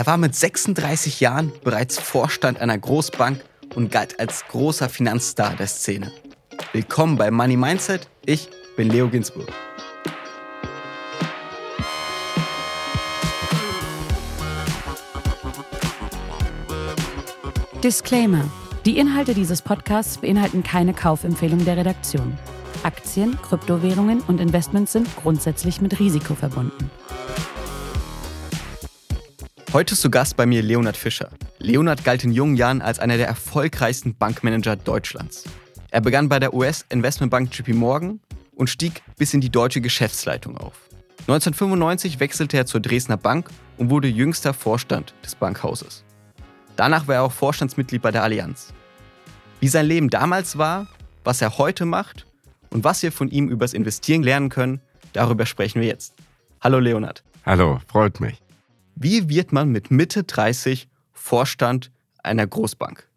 Er war mit 36 Jahren bereits Vorstand einer Großbank und galt als großer Finanzstar der Szene. Willkommen bei Money Mindset. Ich bin Leo Ginsburg. Disclaimer. Die Inhalte dieses Podcasts beinhalten keine Kaufempfehlung der Redaktion. Aktien, Kryptowährungen und Investments sind grundsätzlich mit Risiko verbunden. Heute ist zu Gast bei mir Leonhard Fischer. Leonhard galt in jungen Jahren als einer der erfolgreichsten Bankmanager Deutschlands. Er begann bei der US-Investmentbank JP Morgan und stieg bis in die deutsche Geschäftsleitung auf. 1995 wechselte er zur Dresdner Bank und wurde jüngster Vorstand des Bankhauses. Danach war er auch Vorstandsmitglied bei der Allianz. Wie sein Leben damals war, was er heute macht und was wir von ihm übers Investieren lernen können, darüber sprechen wir jetzt. Hallo Leonhard. Hallo, freut mich. Wie wird man mit Mitte 30 Vorstand einer Großbank?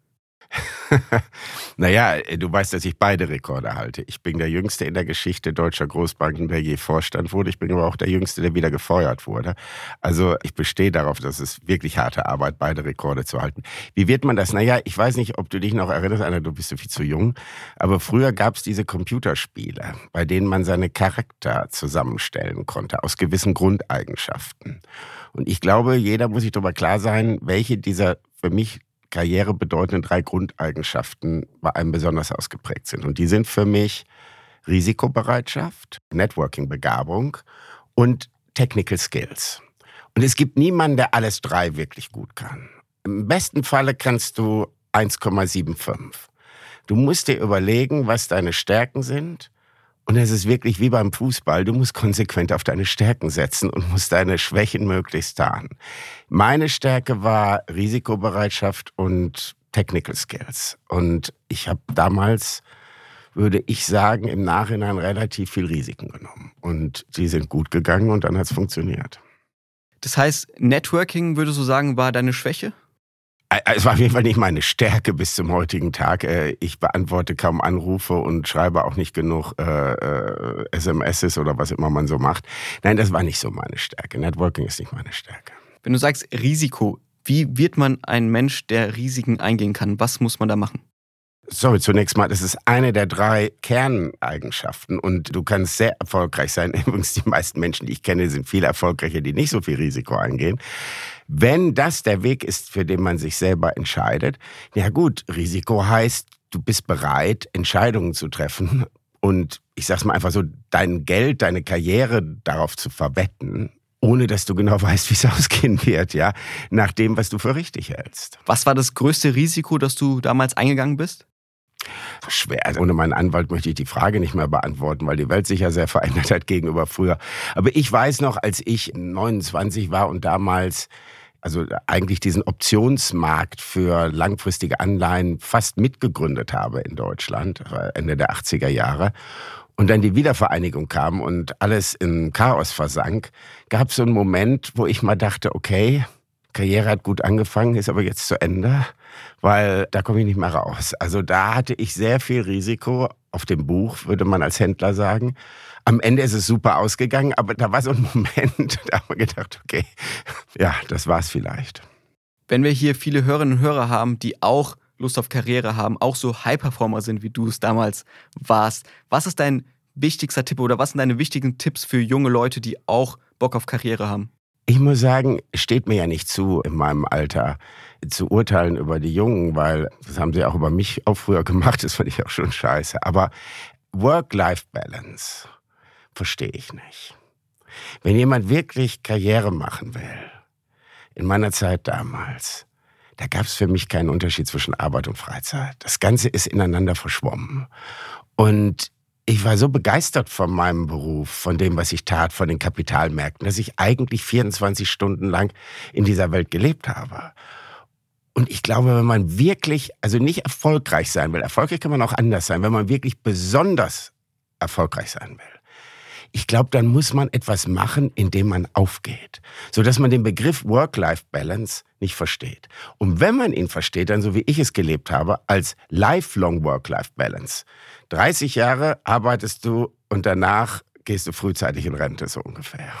naja, du weißt, dass ich beide Rekorde halte. Ich bin der Jüngste in der Geschichte deutscher Großbanken, der je Vorstand wurde. Ich bin aber auch der Jüngste, der wieder gefeuert wurde. Also ich bestehe darauf, dass es wirklich harte Arbeit, beide Rekorde zu halten. Wie wird man das? Naja, ich weiß nicht, ob du dich noch erinnerst, Anna, du bist so viel zu jung, aber früher gab es diese Computerspiele, bei denen man seine Charakter zusammenstellen konnte aus gewissen Grundeigenschaften. Und ich glaube, jeder muss sich darüber klar sein, welche dieser für mich karrierebedeutenden drei Grundeigenschaften bei einem besonders ausgeprägt sind. Und die sind für mich Risikobereitschaft, Networking-Begabung und Technical Skills. Und es gibt niemanden, der alles drei wirklich gut kann. Im besten Falle kannst du 1,75. Du musst dir überlegen, was deine Stärken sind und es ist wirklich wie beim Fußball, du musst konsequent auf deine Stärken setzen und musst deine Schwächen möglichst tarnen. Meine Stärke war Risikobereitschaft und Technical Skills. Und ich habe damals, würde ich sagen, im Nachhinein relativ viel Risiken genommen. Und die sind gut gegangen und dann hat es funktioniert. Das heißt, Networking, würdest du sagen, war deine Schwäche? Es war auf jeden Fall nicht meine Stärke bis zum heutigen Tag. Äh, ich beantworte kaum Anrufe und schreibe auch nicht genug äh, äh, SMSs oder was immer man so macht. Nein, das war nicht so meine Stärke. Networking ist nicht meine Stärke. Wenn du sagst Risiko, wie wird man ein Mensch, der Risiken eingehen kann? Was muss man da machen? Sorry, zunächst mal, das ist eine der drei Kerneigenschaften und du kannst sehr erfolgreich sein. Übrigens, die meisten Menschen, die ich kenne, sind viel erfolgreicher, die nicht so viel Risiko eingehen. Wenn das der Weg ist, für den man sich selber entscheidet, ja gut, Risiko heißt, du bist bereit, Entscheidungen zu treffen und ich sag's mal einfach so, dein Geld, deine Karriere darauf zu verwetten, ohne dass du genau weißt, wie es ausgehen wird, ja, nach dem, was du für richtig hältst. Was war das größte Risiko, das du damals eingegangen bist? Schwer. Also ohne meinen Anwalt möchte ich die Frage nicht mehr beantworten, weil die Welt sich ja sehr verändert hat gegenüber früher. Aber ich weiß noch, als ich 29 war und damals also eigentlich diesen Optionsmarkt für langfristige Anleihen fast mitgegründet habe in Deutschland, Ende der 80er Jahre. Und dann die Wiedervereinigung kam und alles in Chaos versank, gab es so einen Moment, wo ich mal dachte, okay, Karriere hat gut angefangen, ist aber jetzt zu Ende, weil da komme ich nicht mehr raus. Also da hatte ich sehr viel Risiko auf dem Buch, würde man als Händler sagen. Am Ende ist es super ausgegangen, aber da war so ein Moment, da haben wir gedacht, okay, ja, das war's vielleicht. Wenn wir hier viele Hörerinnen und Hörer haben, die auch Lust auf Karriere haben, auch so High-Performer sind, wie du es damals warst, was ist dein wichtigster Tipp oder was sind deine wichtigen Tipps für junge Leute, die auch Bock auf Karriere haben? Ich muss sagen, steht mir ja nicht zu, in meinem Alter zu urteilen über die Jungen, weil das haben sie auch über mich auch früher gemacht, das fand ich auch schon scheiße. Aber Work-Life-Balance verstehe ich nicht. Wenn jemand wirklich Karriere machen will, in meiner Zeit damals, da gab es für mich keinen Unterschied zwischen Arbeit und Freizeit. Das Ganze ist ineinander verschwommen. Und ich war so begeistert von meinem Beruf, von dem, was ich tat, von den Kapitalmärkten, dass ich eigentlich 24 Stunden lang in dieser Welt gelebt habe. Und ich glaube, wenn man wirklich, also nicht erfolgreich sein will, erfolgreich kann man auch anders sein, wenn man wirklich besonders erfolgreich sein will, ich glaube, dann muss man etwas machen, indem man aufgeht, so dass man den Begriff Work-Life-Balance nicht versteht. Und wenn man ihn versteht, dann so wie ich es gelebt habe, als Lifelong Work-Life-Balance. 30 Jahre arbeitest du und danach gehst du frühzeitig in Rente, so ungefähr.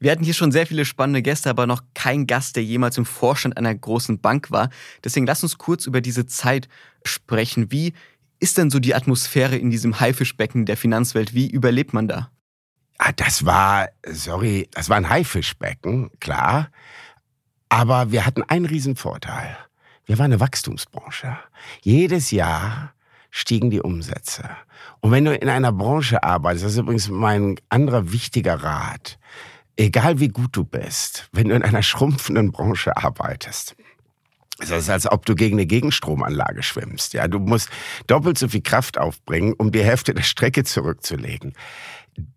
Wir hatten hier schon sehr viele spannende Gäste, aber noch kein Gast, der jemals im Vorstand einer großen Bank war. Deswegen lass uns kurz über diese Zeit sprechen. Wie ist denn so die Atmosphäre in diesem Haifischbecken der Finanzwelt? Wie überlebt man da? Ah, das war, sorry, das war ein Haifischbecken, klar. Aber wir hatten einen Riesenvorteil. Wir waren eine Wachstumsbranche. Jedes Jahr stiegen die Umsätze. Und wenn du in einer Branche arbeitest, das ist übrigens mein anderer wichtiger Rat, egal wie gut du bist, wenn du in einer schrumpfenden Branche arbeitest, es ist, als ob du gegen eine Gegenstromanlage schwimmst. Ja, du musst doppelt so viel Kraft aufbringen, um die Hälfte der Strecke zurückzulegen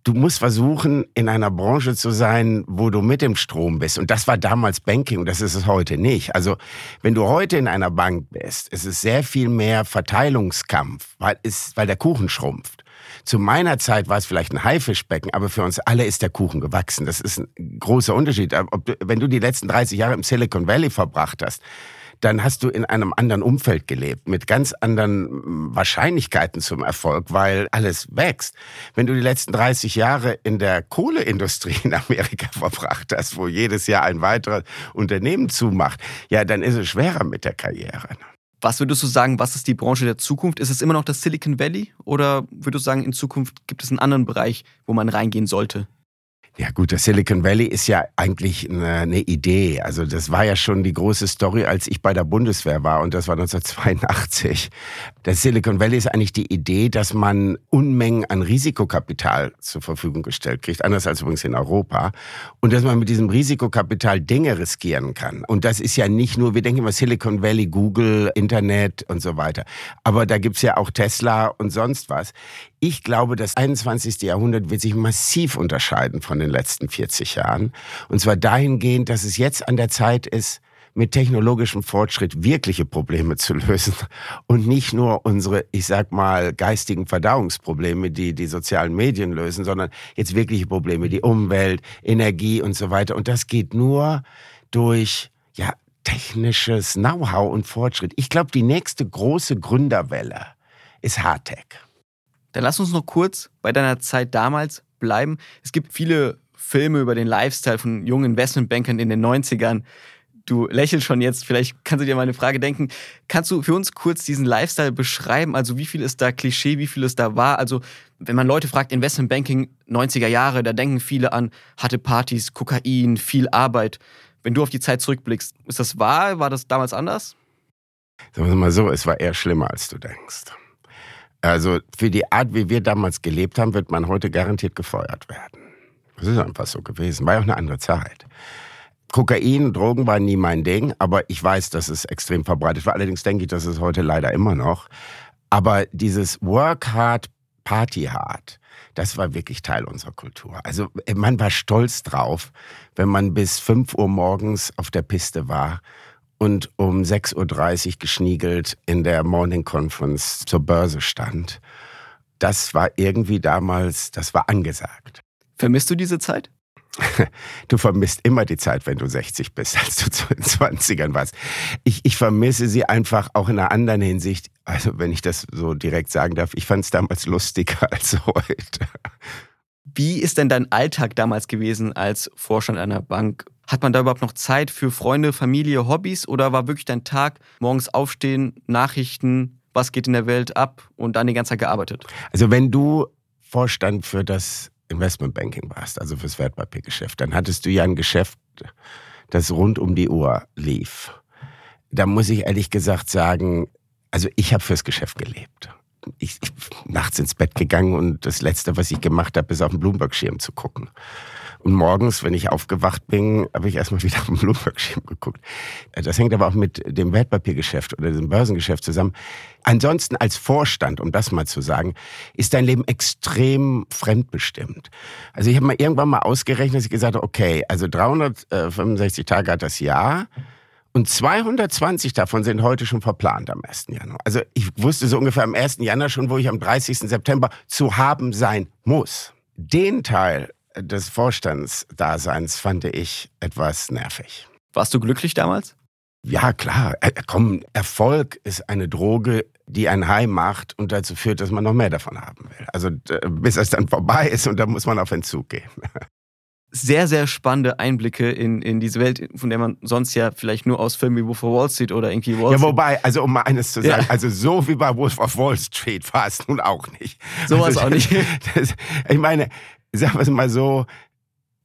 du musst versuchen, in einer Branche zu sein, wo du mit dem Strom bist. Und das war damals Banking, das ist es heute nicht. Also, wenn du heute in einer Bank bist, ist es sehr viel mehr Verteilungskampf, weil, ist, weil der Kuchen schrumpft. Zu meiner Zeit war es vielleicht ein Haifischbecken, aber für uns alle ist der Kuchen gewachsen. Das ist ein großer Unterschied. Du, wenn du die letzten 30 Jahre im Silicon Valley verbracht hast, dann hast du in einem anderen Umfeld gelebt, mit ganz anderen Wahrscheinlichkeiten zum Erfolg, weil alles wächst. Wenn du die letzten 30 Jahre in der Kohleindustrie in Amerika verbracht hast, wo jedes Jahr ein weiteres Unternehmen zumacht, ja, dann ist es schwerer mit der Karriere. Was würdest du sagen, was ist die Branche der Zukunft? Ist es immer noch das Silicon Valley oder würdest du sagen, in Zukunft gibt es einen anderen Bereich, wo man reingehen sollte? Ja gut, das Silicon Valley ist ja eigentlich eine, eine, Idee. Also das war ja schon die große Story, als ich bei der Bundeswehr war und das war 1982. Das Silicon Valley ist eigentlich die Idee, dass man Unmengen an Risikokapital zur Verfügung gestellt kriegt, anders als übrigens in Europa. Und dass man mit diesem Risikokapital Dinge riskieren kann. Und das ist ja nicht nur, wir denken immer Silicon Valley, Google, Internet und so weiter. Aber da gibt's ja auch Tesla und sonst was. Ich glaube, das 21. Jahrhundert wird sich massiv unterscheiden von den letzten 40 Jahren. Und zwar dahingehend, dass es jetzt an der Zeit ist, mit technologischem Fortschritt wirkliche Probleme zu lösen und nicht nur unsere, ich sag mal, geistigen Verdauungsprobleme, die die sozialen Medien lösen, sondern jetzt wirkliche Probleme, die Umwelt, Energie und so weiter. Und das geht nur durch, ja, technisches Know-how und Fortschritt. Ich glaube, die nächste große Gründerwelle ist Hardtech. Dann lass uns noch kurz bei deiner Zeit damals bleiben. Es gibt viele Filme über den Lifestyle von jungen Investmentbankern in den 90ern. Du lächelst schon jetzt, vielleicht kannst du dir mal eine Frage denken. Kannst du für uns kurz diesen Lifestyle beschreiben? Also wie viel ist da Klischee, wie viel ist da wahr? Also wenn man Leute fragt, Investmentbanking 90er Jahre, da denken viele an harte Partys, Kokain, viel Arbeit. Wenn du auf die Zeit zurückblickst, ist das wahr? War das damals anders? Sagen wir mal so, es war eher schlimmer, als du denkst. Also für die Art, wie wir damals gelebt haben, wird man heute garantiert gefeuert werden. Das ist einfach so gewesen. War ja auch eine andere Zeit. Kokain, Drogen waren nie mein Ding, aber ich weiß, dass es extrem verbreitet war. Allerdings denke ich, dass es heute leider immer noch. Aber dieses Work hard, Party hard, das war wirklich Teil unserer Kultur. Also man war stolz drauf, wenn man bis 5 Uhr morgens auf der Piste war und um 6.30 Uhr geschniegelt in der Morning Conference zur Börse stand. Das war irgendwie damals, das war angesagt. Vermisst du diese Zeit? Du vermisst immer die Zeit, wenn du 60 bist, als du zu den 20ern warst. Ich, ich vermisse sie einfach auch in einer anderen Hinsicht. Also, wenn ich das so direkt sagen darf, ich fand es damals lustiger als heute. Wie ist denn dein Alltag damals gewesen als Vorstand einer Bank? Hat man da überhaupt noch Zeit für Freunde, Familie, Hobbys oder war wirklich dein Tag morgens aufstehen, Nachrichten, was geht in der Welt ab und dann die ganze Zeit gearbeitet? Also wenn du Vorstand für das Investmentbanking warst, also fürs Wertpapiergeschäft, dann hattest du ja ein Geschäft, das rund um die Uhr lief. Da muss ich ehrlich gesagt sagen, also ich habe fürs Geschäft gelebt ich, ich nachts ins Bett gegangen und das Letzte, was ich gemacht habe, ist auf den Bloomberg-Schirm zu gucken. Und morgens, wenn ich aufgewacht bin, habe ich erstmal wieder auf den Bloomberg-Schirm geguckt. Das hängt aber auch mit dem Wertpapiergeschäft oder dem Börsengeschäft zusammen. Ansonsten als Vorstand, um das mal zu sagen, ist dein Leben extrem fremdbestimmt. Also ich habe mal irgendwann mal ausgerechnet, dass ich gesagt habe, okay, also 365 Tage hat das Jahr. Und 220 davon sind heute schon verplant am 1. Januar. Also ich wusste so ungefähr am 1. Januar schon, wo ich am 30. September zu haben sein muss. Den Teil des Vorstandsdaseins fand ich etwas nervig. Warst du glücklich damals? Ja, klar. Äh, komm, Erfolg ist eine Droge, die einen heim macht und dazu führt, dass man noch mehr davon haben will. Also bis es dann vorbei ist und dann muss man auf Entzug gehen. sehr, sehr spannende Einblicke in, in diese Welt, von der man sonst ja vielleicht nur aus Filmen wie Wolf of Wall Street oder irgendwie Wall Ja, Street. wobei, also um mal eines zu sagen, Ja. also so wie bei Wolf of Wall Street war es nun auch nicht. So war es also, auch nicht. Das, ich meine, sagen wir es mal so,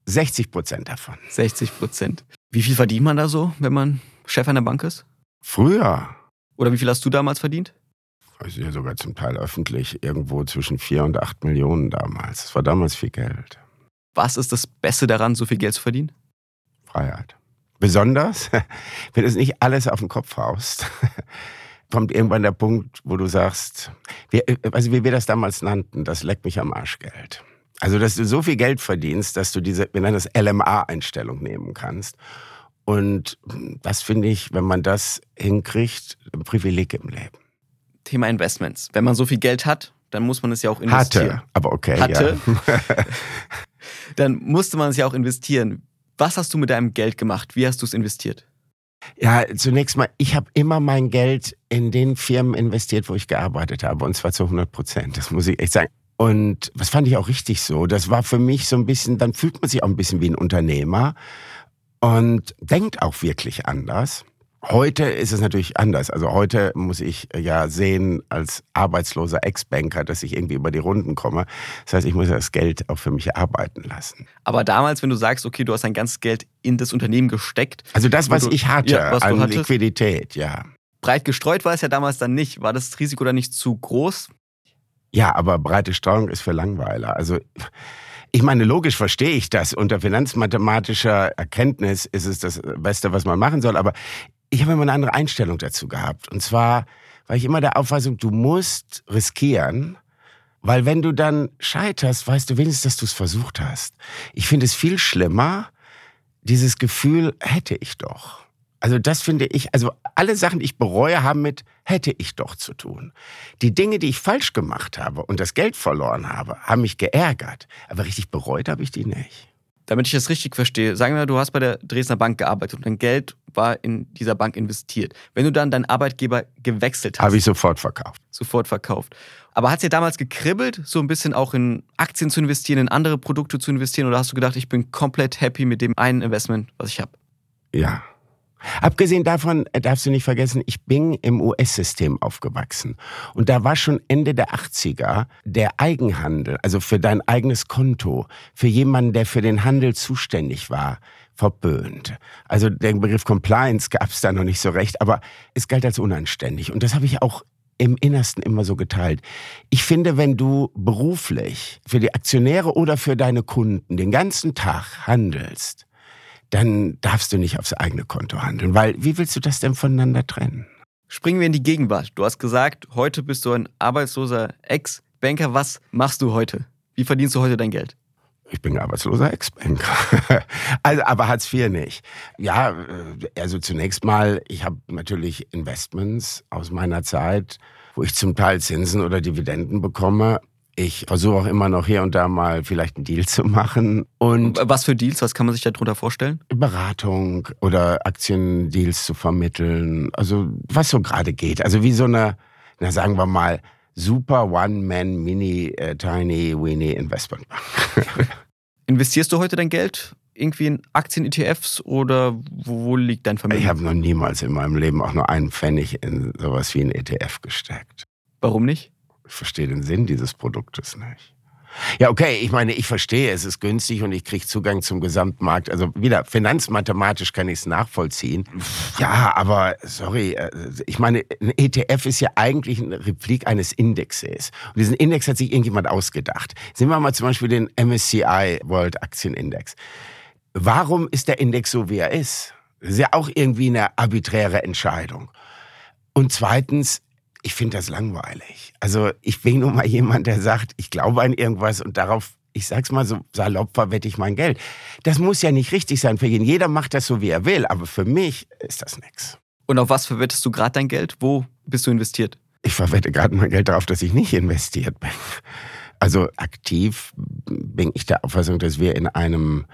60 Prozent davon. 60 Prozent. Wie viel verdient man da so, wenn man Chef einer Bank ist? Früher, Oder wie viel hast du damals verdient? also ja sogar zum Teil öffentlich, irgendwo zwischen 4 und 8 Millionen damals. Das war damals viel Geld. Was ist das Beste daran, so viel Geld zu verdienen? Freiheit. Besonders, wenn du es nicht alles auf den Kopf haust, kommt irgendwann der Punkt, wo du sagst, wir, also wie wir das damals nannten, das leckt mich am Arsch Geld. Also, dass du so viel Geld verdienst, dass du diese, wir nennen das LMA-Einstellung nehmen kannst. Und das finde ich, wenn man das hinkriegt, ein Privileg im Leben. Thema Investments. Wenn man so viel Geld hat, dann muss man es ja auch investieren. Hatte, aber okay. Hatte? Ja. Dann musste man es ja auch investieren. Was hast du mit deinem Geld gemacht? Wie hast du es investiert? Ja, zunächst mal, ich habe immer mein Geld in den Firmen investiert, wo ich gearbeitet habe. Und zwar zu 100 Prozent. Das muss ich echt sagen. Und das fand ich auch richtig so. Das war für mich so ein bisschen, dann fühlt man sich auch ein bisschen wie ein Unternehmer und denkt auch wirklich anders. Heute ist es natürlich anders. Also heute muss ich ja sehen als arbeitsloser Ex-Banker, dass ich irgendwie über die Runden komme. Das heißt, ich muss das Geld auch für mich arbeiten lassen. Aber damals, wenn du sagst, okay, du hast dein ganzes Geld in das Unternehmen gesteckt, Also das, was du- ich hatte ja, was an hattest. Liquidität, ja. breit gestreut war es ja damals dann nicht. War das Risiko dann nicht zu groß? Ja, aber breite Streuung ist für Langweiler. Also ich meine, logisch verstehe ich das. Unter finanzmathematischer Erkenntnis ist es das Beste, was man machen soll. Aber ich habe immer eine andere Einstellung dazu gehabt. Und zwar war ich immer der Auffassung, du musst riskieren, weil wenn du dann scheiterst, weißt du wenigstens, dass du es versucht hast. Ich finde es viel schlimmer, dieses Gefühl, hätte ich doch. Also das finde ich, also alle Sachen, die ich bereue, haben mit hätte ich doch zu tun. Die Dinge, die ich falsch gemacht habe und das Geld verloren habe, haben mich geärgert. Aber richtig bereut habe ich die nicht. Damit ich das richtig verstehe, sagen wir, du hast bei der Dresdner Bank gearbeitet und dein Geld war in dieser Bank investiert. Wenn du dann deinen Arbeitgeber gewechselt hast, Habe ich sofort verkauft. sofort verkauft. Aber hat es dir damals gekribbelt, so ein bisschen auch in Aktien zu investieren, in andere Produkte zu investieren? Oder hast du gedacht, ich bin komplett happy mit dem einen Investment, was ich habe? Ja. Abgesehen davon äh, darfst du nicht vergessen, ich bin im US-System aufgewachsen. Und da war schon Ende der 80er der Eigenhandel, also für dein eigenes Konto, für jemanden, der für den Handel zuständig war, verböhnt. Also der Begriff Compliance gab es da noch nicht so recht, aber es galt als unanständig. Und das habe ich auch im Innersten immer so geteilt. Ich finde, wenn du beruflich für die Aktionäre oder für deine Kunden den ganzen Tag handelst, dann darfst du nicht aufs eigene Konto handeln, weil wie willst du das denn voneinander trennen? Springen wir in die Gegenwart. Du hast gesagt, heute bist du ein arbeitsloser Ex-Banker. Was machst du heute? Wie verdienst du heute dein Geld? Ich bin arbeitsloser Ex-Banker. also, aber Hartz IV nicht. Ja, äh, also zunächst mal, ich habe natürlich Investments aus meiner Zeit, wo ich zum Teil Zinsen oder Dividenden bekomme. Ich versuche auch immer noch hier und da mal vielleicht einen Deal zu machen. Und Was für Deals? Was kann man sich darunter vorstellen? Beratung oder Aktiendeals zu vermitteln. Also was so gerade geht. Also wie so eine, na sagen wir mal, super One-Man Mini äh, Tiny Weenie. Investierst du heute dein Geld irgendwie in Aktien, ETFs oder wo, wo liegt dein Vermögen? Ich habe noch niemals in meinem Leben auch nur einen Pfennig in sowas wie ein ETF gesteckt. Warum nicht? Ich verstehe den Sinn dieses Produktes nicht. Ja, okay, ich meine, ich verstehe, es ist günstig und ich kriege Zugang zum Gesamtmarkt. Also wieder, finanzmathematisch kann ich es nachvollziehen. Ja, aber sorry, äh, ich meine, ein ETF ist ja eigentlich eine Replik eines Indexes. Und diesen Index hat sich irgendjemand ausgedacht. Sehen wir mal zum Beispiel den MSCI World Aktienindex. Warum ist der Index so, wie er ist? Das ist ja auch irgendwie eine arbiträre Entscheidung. Und zweitens, ich finde das langweilig. Also ich bin nun mal jemand, der sagt, ich glaube an irgendwas und darauf, ich sag's mal so salopp, verwette ich mein Geld. Das muss ja nicht richtig sein für jeden. Jeder macht das so, wie er will, aber für mich ist das nichts. Und auf was verwettest du gerade dein Geld? Wo bist du investiert? Ich verwette gerade mein Geld darauf, dass ich nicht investiert bin. Also aktiv bin ich der Auffassung, dass wir in einem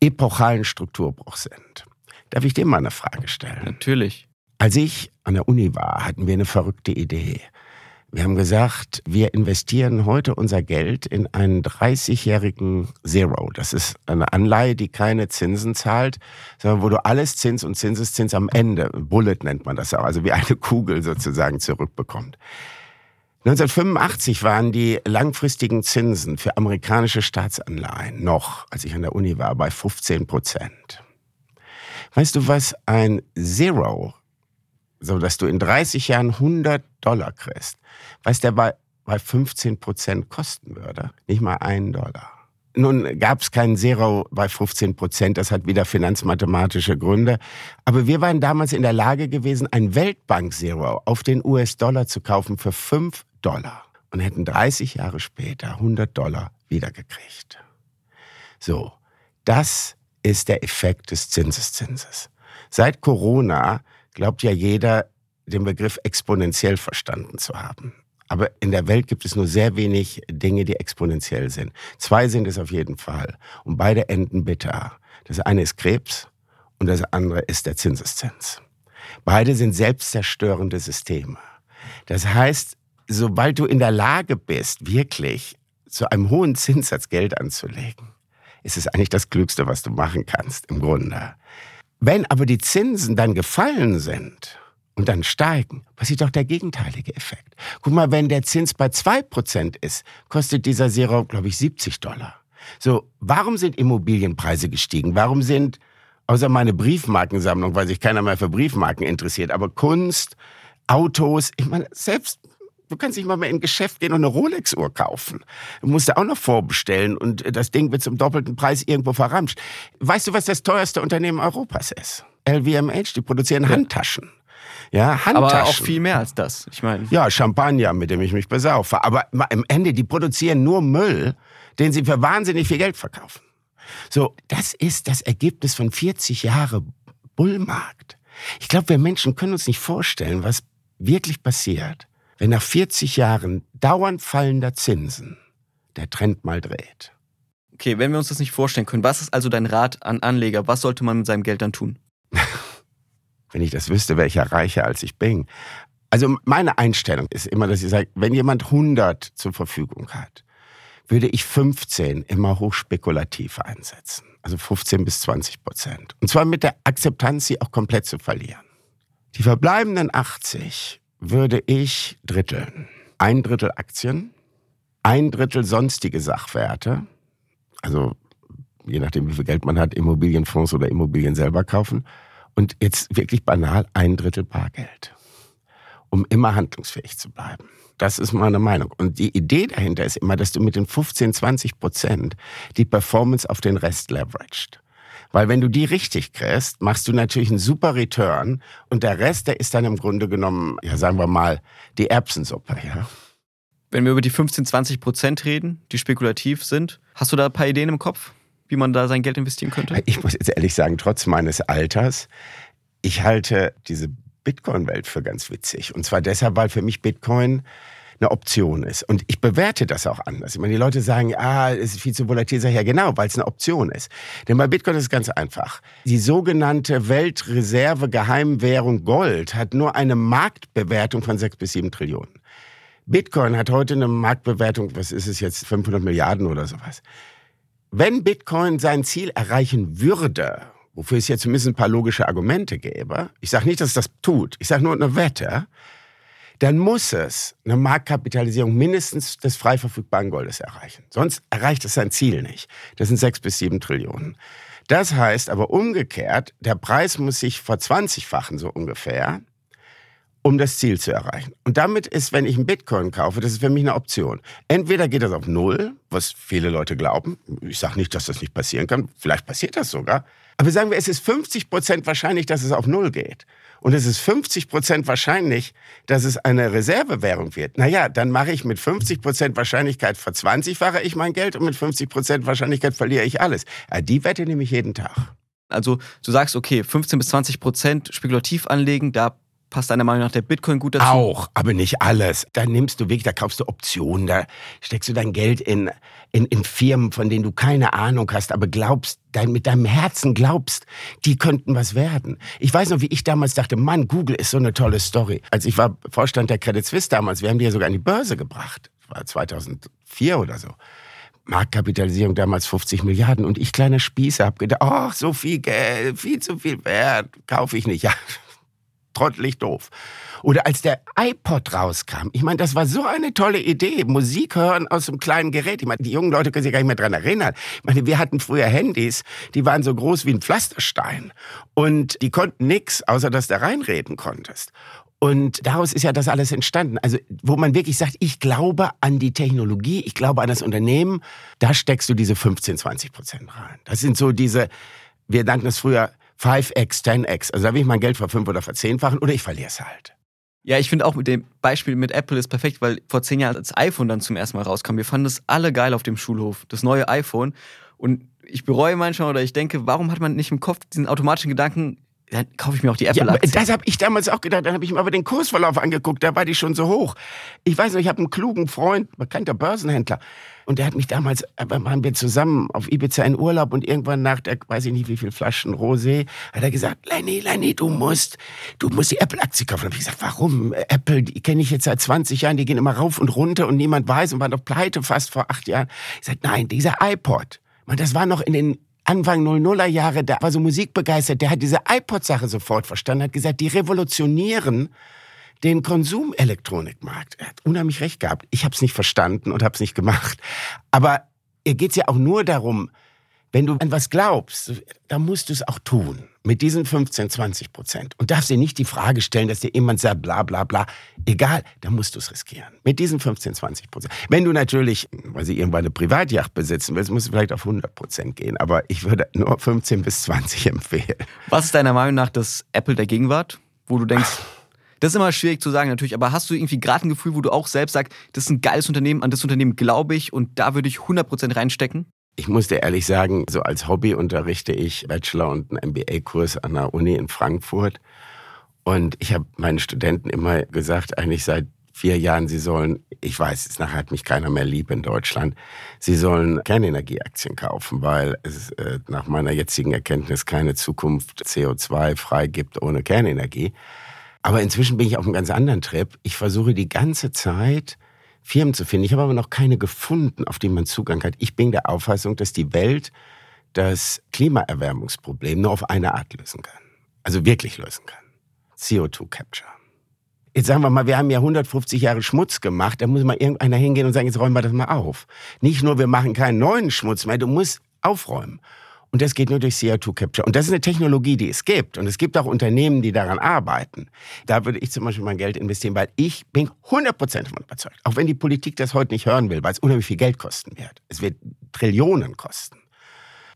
epochalen Strukturbruch sind. Darf ich dir mal eine Frage stellen? Natürlich. Als ich an der Uni war, hatten wir eine verrückte Idee. Wir haben gesagt, wir investieren heute unser Geld in einen 30-jährigen Zero. Das ist eine Anleihe, die keine Zinsen zahlt, sondern wo du alles Zins und Zinseszins am Ende, Bullet nennt man das auch, also wie eine Kugel sozusagen zurückbekommt. 1985 waren die langfristigen Zinsen für amerikanische Staatsanleihen noch, als ich an der Uni war, bei 15 Prozent. Weißt du, was ein Zero, so dass du in 30 Jahren 100 Dollar kriegst, was der bei, bei 15 Prozent kosten würde? Nicht mal einen Dollar. Nun gab es keinen Zero bei 15 Prozent, das hat wieder finanzmathematische Gründe. Aber wir waren damals in der Lage gewesen, ein Weltbank-Zero auf den US-Dollar zu kaufen für 5 Dollar und hätten 30 Jahre später 100 Dollar wiedergekriegt. So, das ist der Effekt des Zinseszinses. Seit Corona glaubt ja jeder, den Begriff exponentiell verstanden zu haben. Aber in der Welt gibt es nur sehr wenig Dinge, die exponentiell sind. Zwei sind es auf jeden Fall. Und beide enden bitter. Das eine ist Krebs und das andere ist der Zinseszins. Beide sind selbstzerstörende Systeme. Das heißt, sobald du in der Lage bist, wirklich zu einem hohen Zinssatz Geld anzulegen, ist es eigentlich das Klügste, was du machen kannst, im Grunde. Wenn aber die Zinsen dann gefallen sind und dann steigen, passiert doch der gegenteilige Effekt. Guck mal, wenn der Zins bei 2% ist, kostet dieser Zero, glaube ich, 70 Dollar. So, warum sind Immobilienpreise gestiegen? Warum sind, außer meine Briefmarkensammlung, weil sich keiner mehr für Briefmarken interessiert, aber Kunst, Autos, ich meine, selbst Du kannst nicht mal mehr in ein Geschäft gehen und eine Rolex-Uhr kaufen. Du musst ja auch noch vorbestellen und das Ding wird zum doppelten Preis irgendwo verramscht. Weißt du, was das teuerste Unternehmen Europas ist? LVMH, die produzieren ja. Handtaschen. Ja, Handtaschen. Aber auch viel mehr als das. Ich meine. Ja, Champagner, mit dem ich mich besaufe. Aber im Ende, die produzieren nur Müll, den sie für wahnsinnig viel Geld verkaufen. So, das ist das Ergebnis von 40 Jahren Bullmarkt. Ich glaube, wir Menschen können uns nicht vorstellen, was wirklich passiert, wenn nach 40 Jahren dauernd fallender Zinsen der Trend mal dreht. Okay, wenn wir uns das nicht vorstellen können, was ist also dein Rat an Anleger? Was sollte man mit seinem Geld dann tun? wenn ich das wüsste, wäre ich ja reicher als ich bin. Also meine Einstellung ist immer, dass ich sage, wenn jemand 100 zur Verfügung hat, würde ich 15 immer hochspekulativ einsetzen. Also 15 bis 20 Prozent. Und zwar mit der Akzeptanz, sie auch komplett zu verlieren. Die verbleibenden 80 würde ich dritteln. Ein Drittel Aktien, ein Drittel sonstige Sachwerte, also je nachdem, wie viel Geld man hat, Immobilienfonds oder Immobilien selber kaufen. Und jetzt wirklich banal ein Drittel Bargeld, um immer handlungsfähig zu bleiben. Das ist meine Meinung. Und die Idee dahinter ist immer, dass du mit den 15, 20 Prozent die Performance auf den Rest leveraged. Weil wenn du die richtig kriegst, machst du natürlich einen super Return und der Rest, der ist dann im Grunde genommen, ja sagen wir mal, die Erbsensuppe. Ja. Wenn wir über die 15, 20 Prozent reden, die spekulativ sind, hast du da ein paar Ideen im Kopf, wie man da sein Geld investieren könnte? Ich muss jetzt ehrlich sagen, trotz meines Alters, ich halte diese Bitcoin-Welt für ganz witzig. Und zwar deshalb, weil für mich Bitcoin eine Option ist. Und ich bewerte das auch anders. Ich meine, die Leute sagen, ah, es ist viel zu volatil. Sag ich, ja, genau, weil es eine Option ist. Denn bei Bitcoin ist es ganz einfach. Die sogenannte Weltreserve Geheimwährung Gold hat nur eine Marktbewertung von sechs bis sieben Trillionen. Bitcoin hat heute eine Marktbewertung, was ist es jetzt, 500 Milliarden oder sowas. Wenn Bitcoin sein Ziel erreichen würde, wofür es jetzt zumindest ein paar logische Argumente gäbe, ich sage nicht, dass es das tut, ich sage nur eine Wette, dann muss es eine Marktkapitalisierung mindestens des frei verfügbaren Goldes erreichen. Sonst erreicht es sein Ziel nicht. Das sind sechs bis sieben Trillionen. Das heißt aber umgekehrt, der Preis muss sich verzwanzigfachen, so ungefähr, um das Ziel zu erreichen. Und damit ist, wenn ich einen Bitcoin kaufe, das ist für mich eine Option. Entweder geht das auf Null, was viele Leute glauben. Ich sage nicht, dass das nicht passieren kann. Vielleicht passiert das sogar. Aber sagen wir, es ist 50 Prozent wahrscheinlich, dass es auf Null geht und es ist 50 Prozent wahrscheinlich, dass es eine Reservewährung wird. Naja, dann mache ich mit 50 Prozent Wahrscheinlichkeit verzwanzigfache ich mein Geld und mit 50 Prozent Wahrscheinlichkeit verliere ich alles. Ja, die wette nehme ich jeden Tag. Also du sagst, okay, 15 bis 20 Prozent spekulativ anlegen, da passt deiner Meinung nach der Bitcoin gut dazu? Auch, aber nicht alles. Da nimmst du wirklich, da kaufst du Optionen, da steckst du dein Geld in, in, in Firmen, von denen du keine Ahnung hast, aber glaubst, dein, mit deinem Herzen glaubst, die könnten was werden. Ich weiß noch, wie ich damals dachte, Mann, Google ist so eine tolle Story. Als ich war Vorstand der Credit Suisse damals, wir haben die ja sogar an die Börse gebracht. War 2004 oder so. Marktkapitalisierung damals 50 Milliarden und ich kleiner Spießer hab gedacht, ach, so viel Geld, viel zu viel Wert, kaufe ich nicht. Ja, trottelig doof. Oder als der iPod rauskam, ich meine, das war so eine tolle Idee, Musik hören aus einem kleinen Gerät. Ich meine, die jungen Leute können sich gar nicht mehr dran erinnern. Ich meine, wir hatten früher Handys, die waren so groß wie ein Pflasterstein und die konnten nix, außer dass du reinreden konntest. Und daraus ist ja das alles entstanden. Also, wo man wirklich sagt, ich glaube an die Technologie, ich glaube an das Unternehmen, da steckst du diese 15, 20 Prozent rein. Das sind so diese, wir nannten es früher 5x, 10x. Also da will ich mein Geld verfünf- oder verzehnfachen oder ich verliere es halt. Ja, ich finde auch mit dem Beispiel mit Apple ist perfekt, weil vor zehn Jahren, als das iPhone dann zum ersten Mal rauskam, wir fanden das alle geil auf dem Schulhof, das neue iPhone. Und ich bereue manchmal oder ich denke, warum hat man nicht im Kopf diesen automatischen Gedanken, dann kaufe ich mir auch die Apple. Ja, das habe ich damals auch gedacht. Dann habe ich mir aber den Kursverlauf angeguckt. Da war die schon so hoch. Ich weiß noch, ich habe einen klugen Freund, bekannter Börsenhändler. Und der hat mich damals, äh, waren wir zusammen auf Ibiza in Urlaub und irgendwann nach der, weiß ich nicht wie viel Flaschen Rosé, hat er gesagt, Lenny, Lenny, du musst, du musst die Apple-Aktie kaufen. Da habe ich gesagt, warum? Apple, die kenne ich jetzt seit 20 Jahren, die gehen immer rauf und runter und niemand weiß und waren doch pleite fast vor acht Jahren. Ich sagte, nein, dieser iPod, man, das war noch in den Anfang 00er Jahre, der war so musikbegeistert, der hat diese iPod-Sache sofort verstanden, hat gesagt, die revolutionieren den Konsumelektronikmarkt. Er hat unheimlich recht gehabt. Ich habe es nicht verstanden und habe es nicht gemacht. Aber ihr geht es ja auch nur darum, wenn du an was glaubst, dann musst du es auch tun. Mit diesen 15, 20 Prozent. Und darfst dir nicht die Frage stellen, dass dir jemand sagt, bla bla bla. Egal, dann musst du es riskieren. Mit diesen 15, 20 Prozent. Wenn du natürlich, weil sie irgendwann eine Privatjacht besitzen willst, musst du vielleicht auf 100 Prozent gehen. Aber ich würde nur 15 bis 20 empfehlen. Was ist deiner Meinung nach das Apple der Gegenwart? Wo du denkst, das ist immer schwierig zu sagen natürlich, aber hast du irgendwie gerade ein Gefühl, wo du auch selbst sagst, das ist ein geiles Unternehmen, an das Unternehmen glaube ich und da würde ich 100% reinstecken? Ich muss dir ehrlich sagen, so als Hobby unterrichte ich Bachelor- und einen MBA-Kurs an der Uni in Frankfurt. Und ich habe meinen Studenten immer gesagt, eigentlich seit vier Jahren, sie sollen, ich weiß, nachher hat mich keiner mehr lieb in Deutschland, sie sollen Kernenergieaktien kaufen, weil es äh, nach meiner jetzigen Erkenntnis keine Zukunft CO2 frei gibt ohne Kernenergie. Aber inzwischen bin ich auf einem ganz anderen Trip. Ich versuche die ganze Zeit, Firmen zu finden. Ich habe aber noch keine gefunden, auf die man Zugang hat. Ich bin der Auffassung, dass die Welt das Klimaerwärmungsproblem nur auf eine Art lösen kann. Also wirklich lösen kann. CO2 Capture. Jetzt sagen wir mal, wir haben ja 150 Jahre Schmutz gemacht, da muss mal irgendeiner hingehen und sagen, jetzt räumen wir das mal auf. Nicht nur, wir machen keinen neuen Schmutz mehr, du musst aufräumen. Und das geht nur durch CO2 Capture. Und das ist eine Technologie, die es gibt. Und es gibt auch Unternehmen, die daran arbeiten. Da würde ich zum Beispiel mein Geld investieren, weil ich bin 100% davon überzeugt. Auch wenn die Politik das heute nicht hören will, weil es unheimlich viel Geld kosten wird. Es wird Trillionen kosten.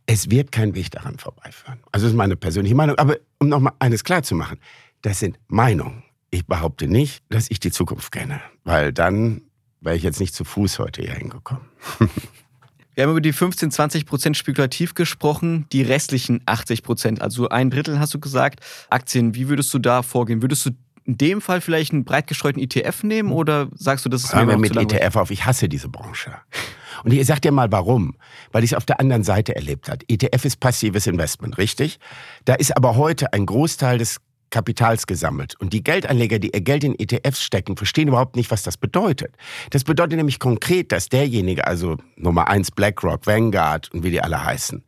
Es wird kein Weg daran vorbeiführen. Also das ist meine persönliche Meinung. Aber um noch mal eines klar zu machen, das sind Meinungen. Ich behaupte nicht, dass ich die Zukunft kenne, weil dann wäre ich jetzt nicht zu Fuß heute hier hingekommen. Wir haben über die 15, 20 Prozent spekulativ gesprochen, die restlichen 80 Prozent, also ein Drittel hast du gesagt. Aktien, wie würdest du da vorgehen? Würdest du in dem Fall vielleicht einen breit gestreuten ETF nehmen oder sagst du, das ist Hören wir mit ETF auf, ich hasse diese Branche. Und ich sag dir mal warum. Weil ich es auf der anderen Seite erlebt habe. ETF ist passives Investment, richtig? Da ist aber heute ein Großteil des Kapitals gesammelt. Und die Geldanleger, die ihr Geld in ETFs stecken, verstehen überhaupt nicht, was das bedeutet. Das bedeutet nämlich konkret, dass derjenige, also Nummer eins BlackRock, Vanguard und wie die alle heißen,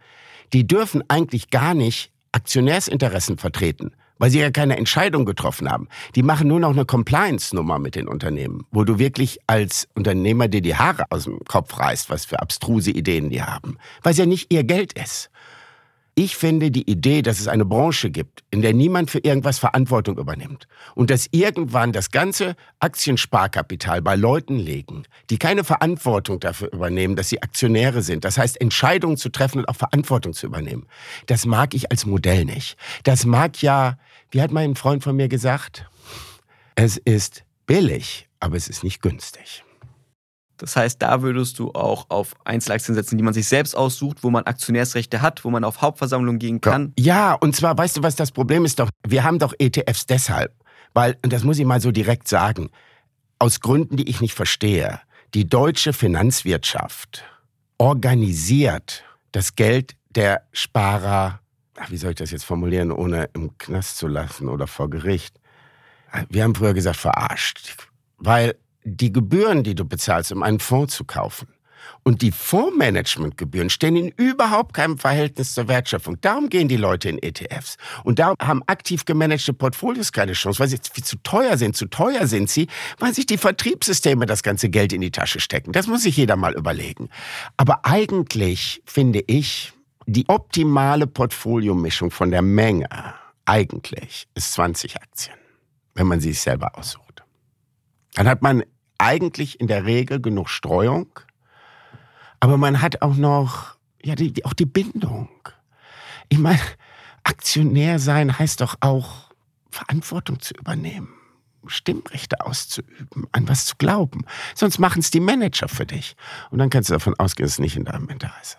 die dürfen eigentlich gar nicht Aktionärsinteressen vertreten, weil sie ja keine Entscheidung getroffen haben. Die machen nur noch eine Compliance-Nummer mit den Unternehmen, wo du wirklich als Unternehmer dir die Haare aus dem Kopf reißt, was für abstruse Ideen die haben, weil es ja nicht ihr Geld ist. Ich finde die Idee, dass es eine Branche gibt, in der niemand für irgendwas Verantwortung übernimmt und dass irgendwann das ganze Aktiensparkapital bei Leuten liegen, die keine Verantwortung dafür übernehmen, dass sie Aktionäre sind, das heißt Entscheidungen zu treffen und auch Verantwortung zu übernehmen, das mag ich als Modell nicht. Das mag ja, wie hat mein Freund von mir gesagt, es ist billig, aber es ist nicht günstig. Das heißt, da würdest du auch auf Einzelaktien setzen, die man sich selbst aussucht, wo man Aktionärsrechte hat, wo man auf Hauptversammlungen gehen kann. Ja, und zwar, weißt du, was das Problem ist doch? Wir haben doch ETFs deshalb, Weil, und das muss ich mal so direkt sagen, aus Gründen, die ich nicht verstehe, die deutsche Finanzwirtschaft organisiert das Geld der Sparer, ach, wie soll ich das jetzt formulieren, ohne im Knast zu lassen oder vor Gericht. Wir haben früher gesagt, verarscht. Weil die Gebühren, die du bezahlst, um einen Fonds zu kaufen, und die Fondsmanagementgebühren stehen in überhaupt keinem Verhältnis zur Wertschöpfung. Darum gehen die Leute in ETFs. Und darum haben aktiv gemanagte Portfolios keine Chance, weil sie zu teuer sind. Zu teuer sind sie, weil sich die Vertriebssysteme das ganze Geld in die Tasche stecken. Das muss sich jeder mal überlegen. Aber eigentlich finde ich, die optimale Portfoliomischung von der Menge eigentlich ist 20 Aktien, wenn man sie sich selber aussucht. Dann hat man eigentlich in der Regel genug Streuung aber man hat auch noch, ja, die, die, auch die Bindung. Ich meine, Aktionär sein heißt doch auch, Verantwortung zu übernehmen. Stimmrechte auszuüben, an was zu glauben. Sonst machen es die Manager für dich. Und dann kannst du davon ausgehen, es ist nicht in deinem Interesse.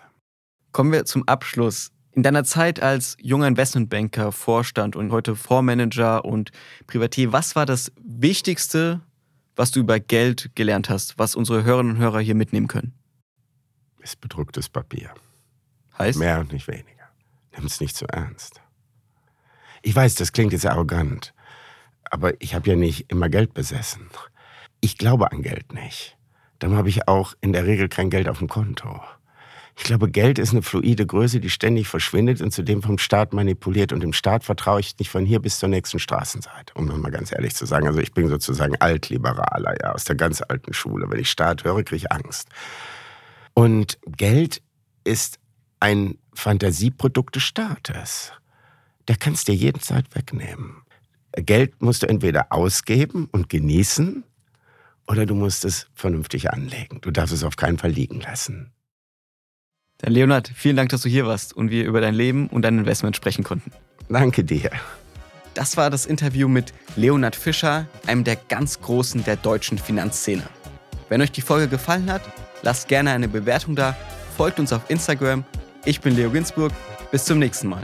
Kommen wir zum Abschluss. In deiner Zeit als junger Investmentbanker, Vorstand und heute Fondsmanager und Privatier, was war das Wichtigste, was du über Geld gelernt hast, was unsere Hörerinnen und Hörer hier mitnehmen können? ist bedrucktes Papier. Heißt? Mehr und nicht weniger. Nimm es nicht zu ernst. Ich weiß, das klingt jetzt arrogant, aber ich habe ja nicht immer Geld besessen. Ich glaube an Geld nicht. Dann habe ich auch in der Regel kein Geld auf dem Konto. Ich glaube, Geld ist eine fluide Größe, die ständig verschwindet und zudem vom Staat manipuliert. Und dem Staat vertraue ich nicht von hier bis zur nächsten Straßenseite, um mal ganz ehrlich zu sagen. Also ich bin sozusagen altliberaler, ja, aus der ganz alten Schule. Wenn ich Staat höre, kriege ich Angst. Und Geld ist ein Fantasieprodukt des Staates. Der kannst dir jeden Zeit wegnehmen. Geld musst du entweder ausgeben und genießen oder du musst es vernünftig anlegen. Du darfst es auf keinen Fall liegen lassen. Dann Leonard, vielen Dank, dass du hier warst und wir über dein Leben und dein Investment sprechen konnten. Danke dir. Das war das Interview mit Leonard Fischer, einem der ganz Großen der deutschen Finanzszene. Wenn euch die Folge gefallen hat, Lasst gerne eine Bewertung da, folgt uns auf Instagram. Ich bin Leo Ginsburg. Bis zum nächsten Mal.